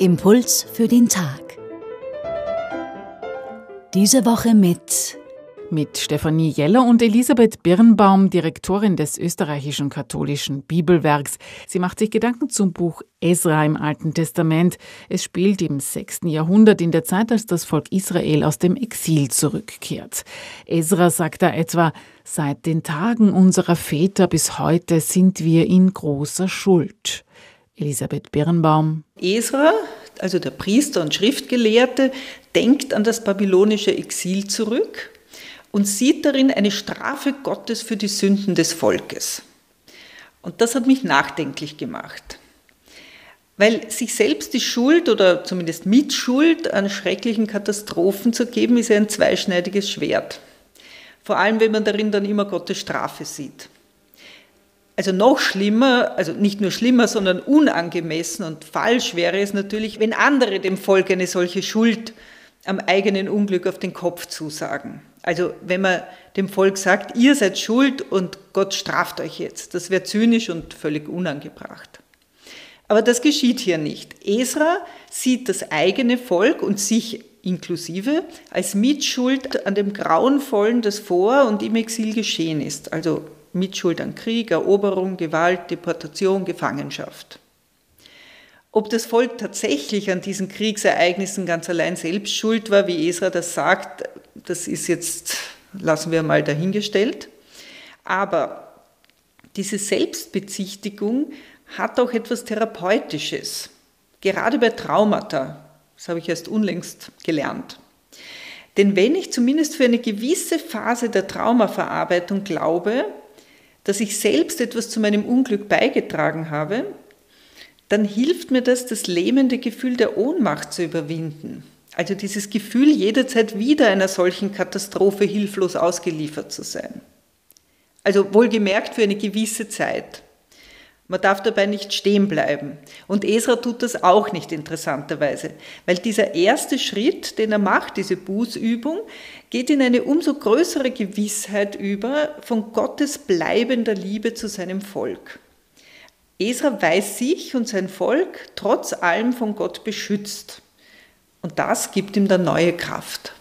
Impuls für den Tag. Diese Woche mit mit Stefanie Jeller und Elisabeth Birnbaum, Direktorin des österreichischen katholischen Bibelwerks. Sie macht sich Gedanken zum Buch Esra im Alten Testament. Es spielt im 6. Jahrhundert in der Zeit, als das Volk Israel aus dem Exil zurückkehrt. Esra sagt da etwa, seit den Tagen unserer Väter bis heute sind wir in großer Schuld. Elisabeth Birnbaum. Esra, also der Priester und Schriftgelehrte, denkt an das babylonische Exil zurück und sieht darin eine Strafe Gottes für die Sünden des Volkes. Und das hat mich nachdenklich gemacht. Weil sich selbst die Schuld oder zumindest Mitschuld an schrecklichen Katastrophen zu geben, ist ein zweischneidiges Schwert. Vor allem, wenn man darin dann immer Gottes Strafe sieht. Also noch schlimmer, also nicht nur schlimmer, sondern unangemessen und falsch wäre es natürlich, wenn andere dem Volk eine solche Schuld am eigenen Unglück auf den Kopf zusagen. Also wenn man dem Volk sagt, ihr seid schuld und Gott straft euch jetzt, das wäre zynisch und völlig unangebracht. Aber das geschieht hier nicht. Esra sieht das eigene Volk und sich inklusive als Mitschuld an dem Grauenvollen, das vor und im Exil geschehen ist. Also Mitschuld an Krieg, Eroberung, Gewalt, Deportation, Gefangenschaft. Ob das Volk tatsächlich an diesen Kriegsereignissen ganz allein selbst schuld war, wie Esra das sagt, das ist jetzt, lassen wir mal dahingestellt. Aber diese Selbstbezichtigung hat auch etwas Therapeutisches, gerade bei Traumata. Das habe ich erst unlängst gelernt. Denn wenn ich zumindest für eine gewisse Phase der Traumaverarbeitung glaube, dass ich selbst etwas zu meinem Unglück beigetragen habe, dann hilft mir das, das lähmende Gefühl der Ohnmacht zu überwinden. Also dieses Gefühl, jederzeit wieder einer solchen Katastrophe hilflos ausgeliefert zu sein. Also wohlgemerkt für eine gewisse Zeit. Man darf dabei nicht stehen bleiben. Und Esra tut das auch nicht interessanterweise, weil dieser erste Schritt, den er macht, diese Bußübung, geht in eine umso größere Gewissheit über von Gottes bleibender Liebe zu seinem Volk. Esra weiß sich und sein Volk trotz allem von Gott beschützt. Und das gibt ihm dann neue Kraft.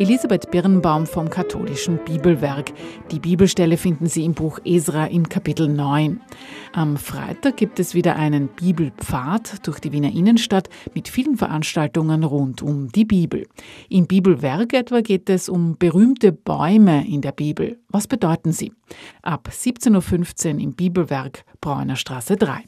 Elisabeth Birnbaum vom katholischen Bibelwerk. Die Bibelstelle finden Sie im Buch Esra im Kapitel 9. Am Freitag gibt es wieder einen Bibelpfad durch die Wiener Innenstadt mit vielen Veranstaltungen rund um die Bibel. Im Bibelwerk etwa geht es um berühmte Bäume in der Bibel. Was bedeuten sie? Ab 17.15 Uhr im Bibelwerk Bräuner Straße 3.